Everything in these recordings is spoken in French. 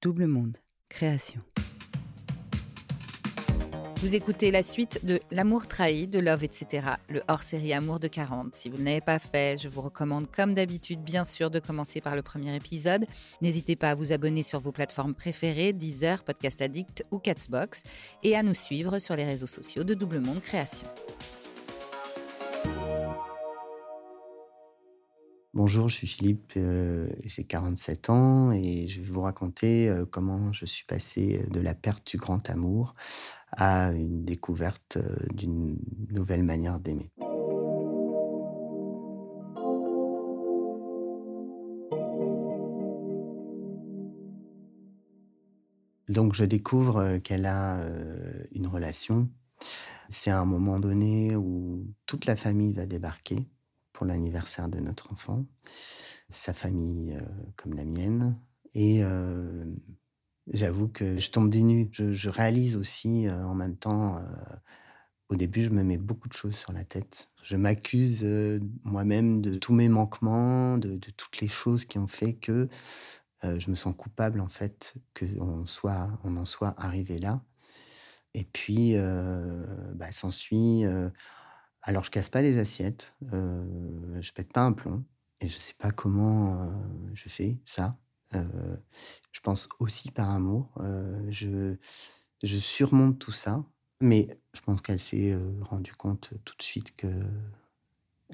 Double Monde, création. Vous écoutez la suite de L'amour trahi, de Love, etc., le hors-série Amour de 40. Si vous ne l'avez pas fait, je vous recommande comme d'habitude, bien sûr, de commencer par le premier épisode. N'hésitez pas à vous abonner sur vos plateformes préférées, Deezer, Podcast Addict ou Catsbox, et à nous suivre sur les réseaux sociaux de Double Monde Création. Bonjour, je suis Philippe, euh, j'ai 47 ans et je vais vous raconter euh, comment je suis passé de la perte du grand amour à une découverte euh, d'une nouvelle manière d'aimer. Donc je découvre qu'elle a une relation. C'est un moment donné où toute la famille va débarquer pour l'anniversaire de notre enfant, sa famille euh, comme la mienne. Et euh, j'avoue que je tombe des nues. Je, réalise aussi euh, en même temps, au début, je me mets beaucoup de choses sur la tête. Je m'accuse moi-même de tous mes manquements, de, toutes les choses qui ont fait que je me sens coupable en fait qu'on soit, on en soit arrivé là. Et puis, bah, s'ensuit alors, je casse pas les assiettes, euh, je pète pas un plomb, et je sais pas comment euh, je fais ça. Euh, je pense aussi par amour. Je, je surmonte tout ça, mais je pense qu'elle s'est rendue compte tout de suite que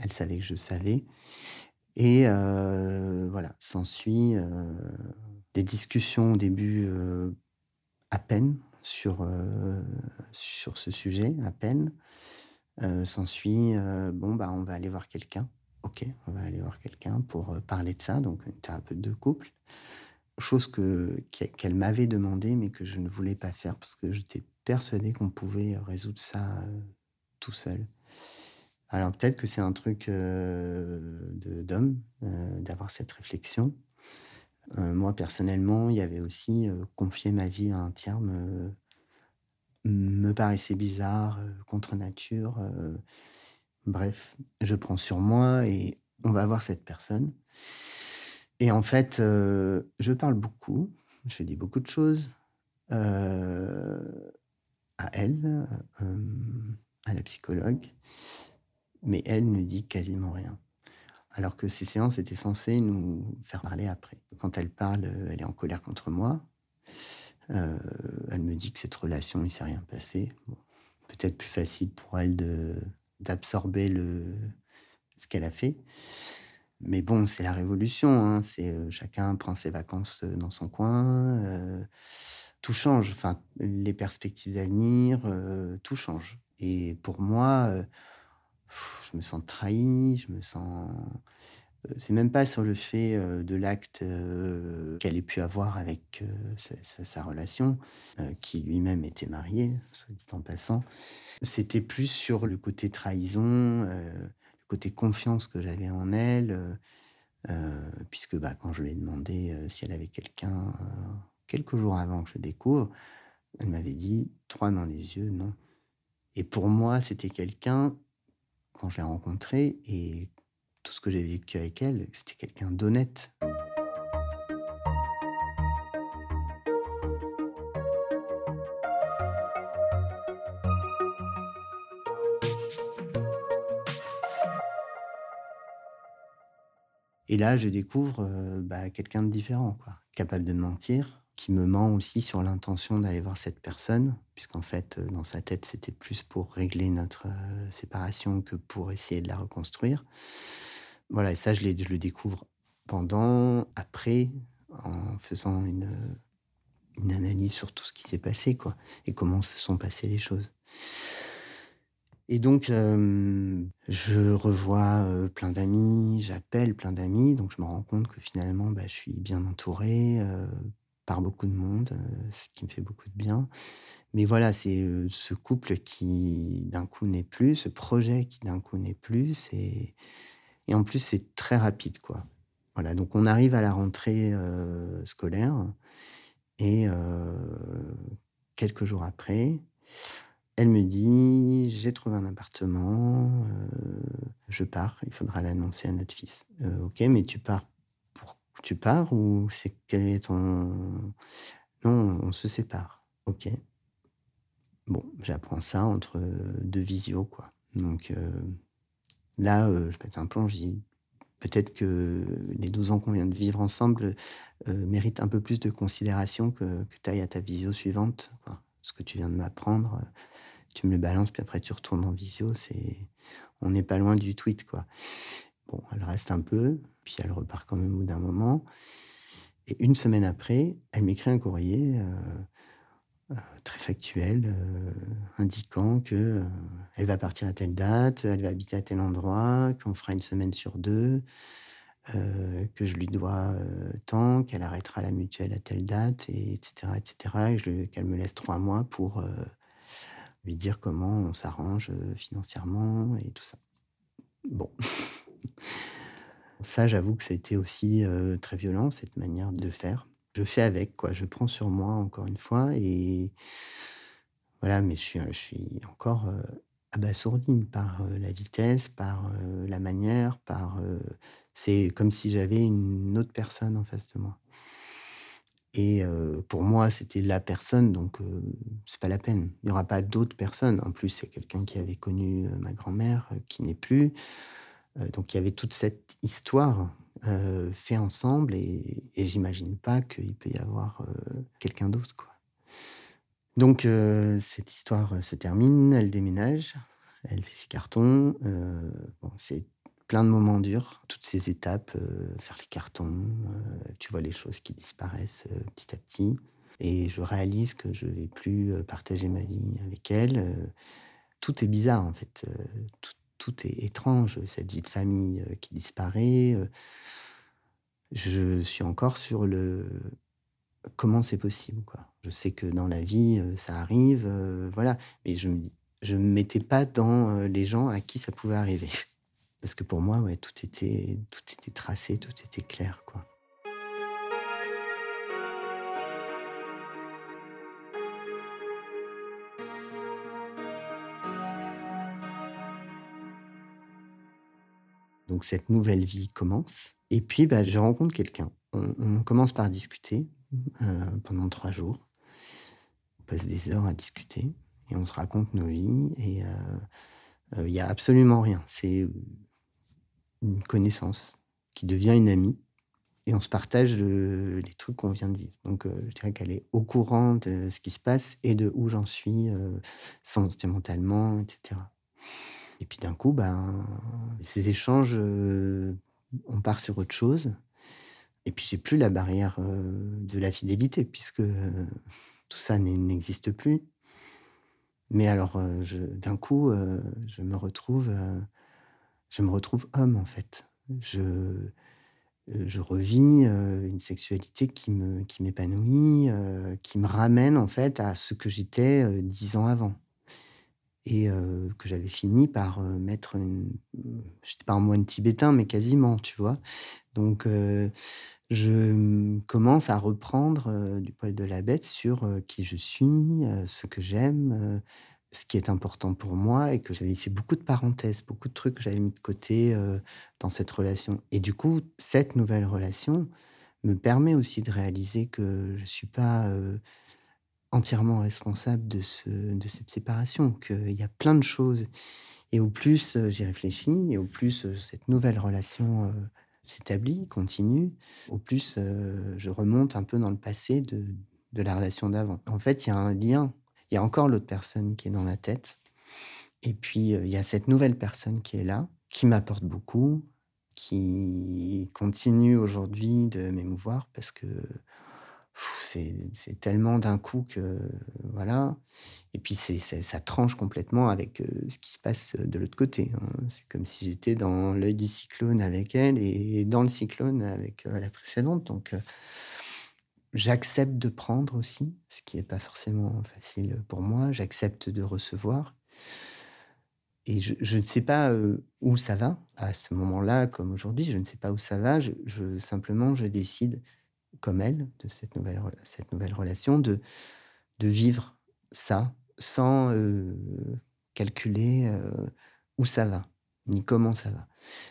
elle savait que je savais. Et voilà, s'ensuit des discussions au début à peine sur, sur ce sujet, à peine. Euh, s'ensuit, euh, bon, bah, on va aller voir quelqu'un. Ok, on va aller voir quelqu'un pour euh, parler de ça, donc une thérapeute de couple. Chose que, qu'elle m'avait demandé, mais que je ne voulais pas faire parce que j'étais persuadé qu'on pouvait résoudre ça tout seul. Alors peut-être que c'est un truc d'homme, d'avoir cette réflexion. moi, personnellement, il y avait aussi confier ma vie à un me paraissait bizarre, euh, contre nature. Euh, bref, je prends sur moi et on va voir cette personne. Et en fait, euh, je parle beaucoup, je dis beaucoup de choses à elle, à la psychologue, mais elle ne dit quasiment rien. Alors que ces séances étaient censées nous faire parler après. Quand elle parle, elle est en colère contre moi. Euh, elle me dit que cette relation, il s'est rien passé. Peut-être plus facile pour elle d'absorber ce qu'elle a fait. Mais bon, c'est la révolution. Hein. Euh, chacun prend ses vacances euh, dans son coin. tout change. Enfin, les perspectives d'avenir, tout change. Et pour moi, je me sens trahi. Je me sens c'est même pas sur le fait euh, de l'acte euh, qu'elle ait pu avoir avec sa, relation, qui lui-même était marié, soit dit en passant. C'était plus sur le côté trahison, le côté confiance que j'avais en elle, puisque bah, quand je lui ai demandé si elle avait quelqu'un quelques jours avant que je découvre, elle m'avait dit trois dans les yeux, non. Et pour moi, c'était quelqu'un quand je l'ai rencontré et tout ce que j'ai vécu avec elle, c'était quelqu'un d'honnête. Et là, je découvre euh, bah, quelqu'un de différent, capable de mentir, qui me ment aussi sur l'intention d'aller voir cette personne, puisqu'en fait, euh, dans sa tête, c'était plus pour régler notre euh, séparation que pour essayer de la reconstruire. Voilà, et ça, je, le découvre pendant, après, en faisant une, une analyse sur tout ce qui s'est passé, quoi, et comment se sont passées les choses. Et donc, euh, je revois euh, plein d'amis, j'appelle plein d'amis, donc je me rends compte que finalement, bah, je suis bien entouré euh, par beaucoup de monde, ce qui me fait beaucoup de bien. Mais voilà, c'est ce couple qui d'un coup n'est plus, ce projet qui d'un coup n'est plus, c'est et en plus, c'est très rapide, quoi. Voilà, donc on arrive à la rentrée euh, scolaire et euh, quelques jours après, elle me dit j'ai trouvé un appartement, euh, je pars, il faudra l'annoncer à notre fils. ok, mais tu pars pour tu pars ou c'est quel est ton Non, on se sépare. Ok. Bon, j'apprends ça entre deux visios, quoi. Donc là, je pète un plomb, je dis peut-être que les 12 ans qu'on vient de vivre ensemble méritent un peu plus de considération que, que tu ailles à ta visio suivante. Ce que tu viens de m'apprendre, tu me le balances, puis après tu retournes en visio, c'est... on n'est pas loin du tweet, quoi. Bon, elle reste un peu, puis elle repart quand même au bout d'un moment. Et une semaine après, elle m'écrit un courrier euh, très factuel, euh, indiquant que euh, elle va partir à telle date, elle va habiter à tel endroit, qu'on fera une semaine sur deux, que je lui dois tant, qu'elle arrêtera la mutuelle à telle date, et etc., etc., et qu'elle me laisse trois mois pour lui dire comment on s'arrange financièrement et tout ça. Bon. ça, j'avoue que été aussi très violent, cette manière de faire je fais avec, quoi. Je prends sur moi, encore une fois. Et voilà, mais je suis, encore abasourdi par la vitesse, par la manière, par. c'est comme si j'avais une autre personne en face de moi. Et pour moi, c'était la personne, donc c'est pas la peine. Il n'y aura pas d'autres personnes. En plus, c'est quelqu'un qui avait connu ma grand-mère, qui n'est plus. donc il y avait toute cette histoire euh, fait ensemble et, j'imagine pas qu'il peut y avoir euh, quelqu'un d'autre. Quoi. Donc euh, cette histoire se termine, elle déménage, elle fait ses cartons. bon, c'est plein de moments durs, toutes ces étapes, faire les cartons, tu vois les choses qui disparaissent petit à petit. Et je réalise que je vais plus partager ma vie avec elle. tout est bizarre en fait. tout, tout est étrange, cette vie de famille qui disparaît je suis encore sur le comment c'est possible. Quoi. Je sais que dans la vie, ça arrive, voilà. Mais je me je me mettais pas dans les gens à qui ça pouvait arriver. Parce que pour moi, ouais, tout était, tout était tracé, tout était clair, quoi. Donc cette nouvelle vie commence. Et puis, bah, je rencontre quelqu'un. On, commence par discuter euh, pendant trois jours. On passe des heures à discuter et on se raconte nos vies. Et euh, euh, il n'y a absolument rien. C'est une connaissance qui devient une amie. Et on se partage les trucs qu'on vient de vivre. Donc, je dirais qu'elle est au courant de ce qui se passe et de où j'en suis sentimentalement, etc. Et puis d'un coup, ben, ces échanges, euh, on part sur autre chose. Et puis j'ai plus la barrière euh, de la fidélité, puisque euh, tout ça n'existe plus. Mais alors, d'un coup, je me retrouve, je me retrouve homme en fait. Je, je revis une sexualité qui me, qui m'épanouit, qui me ramène en fait à ce que j'étais dix ans avant et que j'avais fini par mettre une. Je n'étais pas un moine tibétain, mais quasiment, tu vois. Donc, je commence à reprendre du poil de la bête sur qui je suis, ce que j'aime, ce qui est important pour moi, et que j'avais fait beaucoup de parenthèses, beaucoup de trucs que j'avais mis de côté dans cette relation. Et du coup, cette nouvelle relation me permet aussi de réaliser que je ne suis pas entièrement responsable de, ce, de cette séparation, qu'il y a plein de choses. Et au plus euh, j'y réfléchis, et au plus euh, cette nouvelle relation euh, s'établit, continue, au plus je remonte un peu dans le passé de, de la relation d'avant. En fait, il y a un lien. Il y a encore l'autre personne qui est dans la tête. Et puis, il y a cette nouvelle personne qui est là, qui m'apporte beaucoup, qui continue aujourd'hui de m'émouvoir parce que c'est tellement d'un coup que voilà. Et puis c'est ça tranche complètement avec ce qui se passe de l'autre côté. Hein. C'est comme si j'étais dans l'œil du cyclone avec elle et dans le cyclone avec la précédente. Donc j'accepte de prendre aussi, ce qui n'est pas forcément facile pour moi. J'accepte de recevoir. Et je, ne sais pas où ça va à ce moment-là, comme aujourd'hui. Je ne sais pas où ça va. je simplement, je décide comme elle, de cette nouvelle, cette nouvelle relation, de, de vivre ça sans euh, calculer euh, où ça va, ni comment ça va.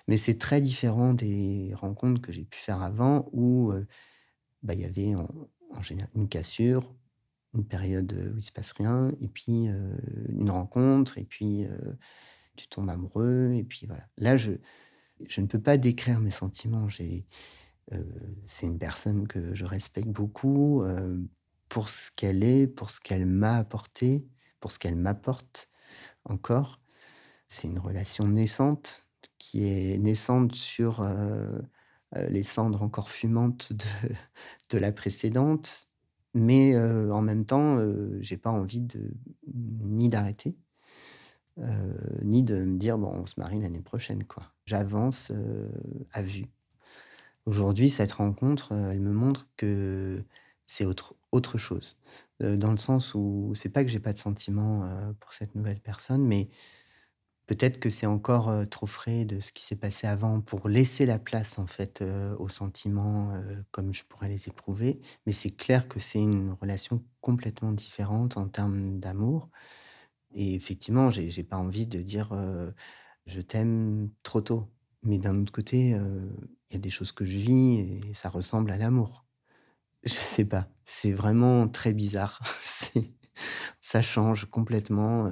Mais c'est très différent des rencontres que j'ai pu faire avant où euh, bah, il y avait en général, une cassure, une période où il se passe rien, et puis une rencontre, et puis tu tombes amoureux, et puis voilà. Là, je, je ne peux pas décrire mes sentiments. J'ai, c'est une personne que je respecte beaucoup pour ce qu'elle est, pour ce qu'elle m'a apporté, pour ce qu'elle m'apporte encore. C'est une relation naissante qui est naissante sur les cendres encore fumantes de, la précédente, mais en même temps, j'ai pas envie ni d'arrêter, ni de me dire bon, on se marie l'année prochaine. J'avance à vue. Aujourd'hui, cette rencontre, elle me montre que c'est autre, autre chose. dans le sens où c'est pas que j'ai pas de sentiments pour cette nouvelle personne, mais peut-être que c'est encore trop frais de ce qui s'est passé avant pour laisser la place en fait aux sentiments comme je pourrais les éprouver. Mais c'est clair que c'est une relation complètement différente en termes d'amour. Et effectivement, j'ai pas envie de dire je t'aime trop tôt. Mais d'un autre côté, il y a des choses que je vis et ça ressemble à l'amour. Je sais pas, c'est vraiment très bizarre. ça change complètement.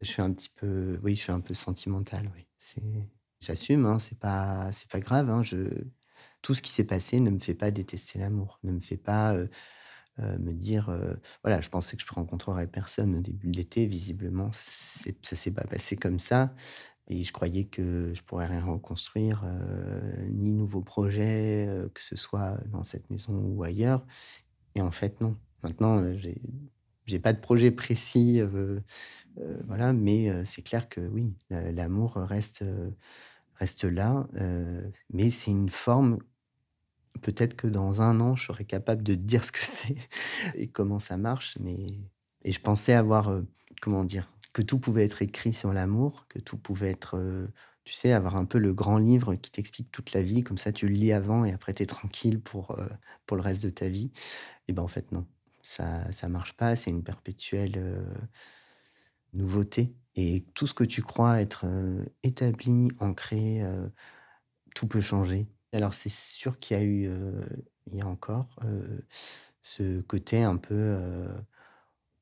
je suis un petit peu, oui, je suis un peu sentimental. Oui, j'assume. Hein, c'est pas, c'est pas grave. Hein, tout ce qui s'est passé ne me fait pas détester l'amour, ne me fait pas me dire, voilà, je pensais que je rencontrerais personne au début de l'été. Visiblement, ça s'est pas passé comme ça. Et je croyais que je pourrais rien reconstruire, ni nouveaux projets, que ce soit dans cette maison ou ailleurs. Et en fait, non. Maintenant, j'ai j'ai pas de projet précis, voilà, mais c'est clair que oui, l'amour reste reste là, mais c'est une forme Peut-être que dans un an, je serais capable de dire ce que c'est et comment ça marche. Mais et je pensais avoir, euh, comment dire, que tout pouvait être écrit sur l'amour, que tout pouvait être, euh, tu sais, avoir un peu le grand livre qui t'explique toute la vie. Comme ça, tu le lis avant et après, tu es tranquille pour, euh, pour le reste de ta vie. Et ben en fait, non. Ça ça marche pas. C'est une perpétuelle nouveauté. Et tout ce que tu crois être établi, ancré, tout peut changer. Alors c'est sûr qu'il y a eu, il y a encore, ce côté un peu,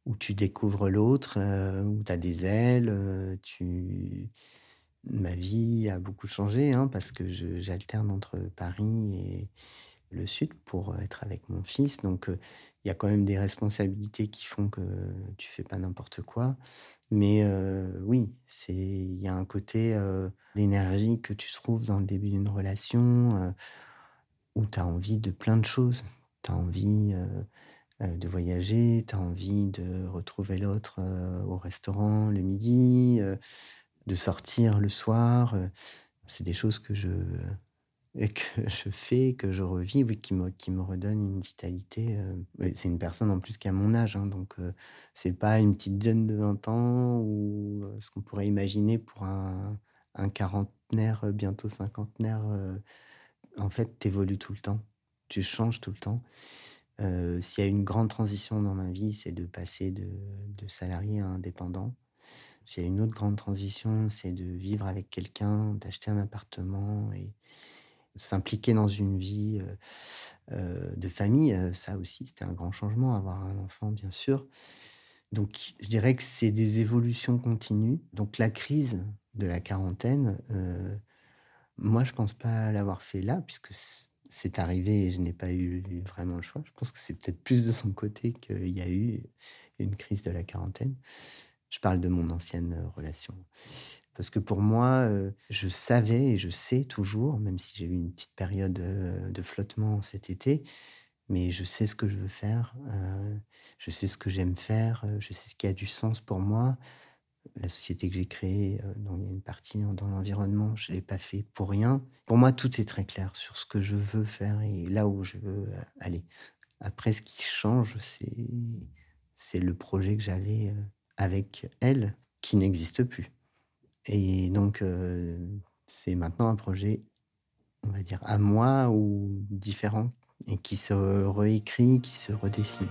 où tu découvres l'autre, où tu as des ailes, tu ma vie a beaucoup changé, hein, parce que j'alterne entre Paris et le sud pour, être avec mon fils. Donc, il y a quand même des responsabilités qui font que tu fais pas n'importe quoi. Mais oui, il y a un côté, l'énergie que tu trouves dans le début d'une relation, où tu as envie de plein de choses. Tu as envie, de voyager, tu as envie de retrouver l'autre, au restaurant le midi, de sortir le soir, c'est des choses que je que je fais, que je revis, qui me, qui me redonne une vitalité. Euh, c'est une personne en plus qui a mon âge, hein, donc euh, c'est pas une petite jeune de 20 ans ou euh, ce qu'on pourrait imaginer pour un, un quarantenaire, bientôt cinquantenaire. en fait, tu évolues tout le temps, tu changes tout le temps. S'il y a une grande transition dans ma vie, c'est de passer de, salarié à indépendant. S'il y a une autre grande transition, c'est de vivre avec quelqu'un, d'acheter un appartement et, s'impliquer dans une vie de famille, ça aussi, c'était un grand changement, avoir un enfant, bien sûr. Donc, je dirais que c'est des évolutions continues. Donc, la crise de la quarantaine, moi, je pense pas l'avoir fait là, puisque c'est arrivé et je n'ai pas eu vraiment le choix. Je pense que c'est peut-être plus de son côté qu'il y a eu une crise de la quarantaine. Je parle de mon ancienne relation. Parce que pour moi, je savais et je sais toujours, même si j'ai eu une petite période de flottement cet été, mais je sais ce que je veux faire, je sais ce que j'aime faire, je sais ce qui a du sens pour moi. La société que j'ai créée, dont il y a une partie dans l'environnement, je ne l'ai pas fait pour rien. Pour moi, tout est très clair sur ce que je veux faire et là où je veux aller. Après, ce qui change, c'est le projet que j'avais avec elle qui n'existe plus. Et donc, c'est maintenant un projet, on va dire, à moi ou différent, et qui se réécrit, qui se redessine.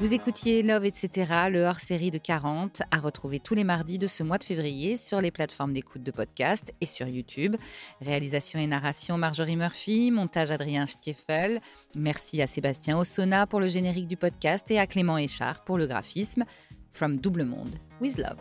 Vous écoutiez Love, etc., le hors-série de 40, à retrouver tous les mardis de ce mois de février sur les plateformes d'écoute de podcast et sur YouTube. Réalisation et narration Marjorie Murphy, montage Adrien Stiefel. Merci à Sébastien Ossona pour le générique du podcast et à Clément Échard pour le graphisme. From Double Monde, with Love.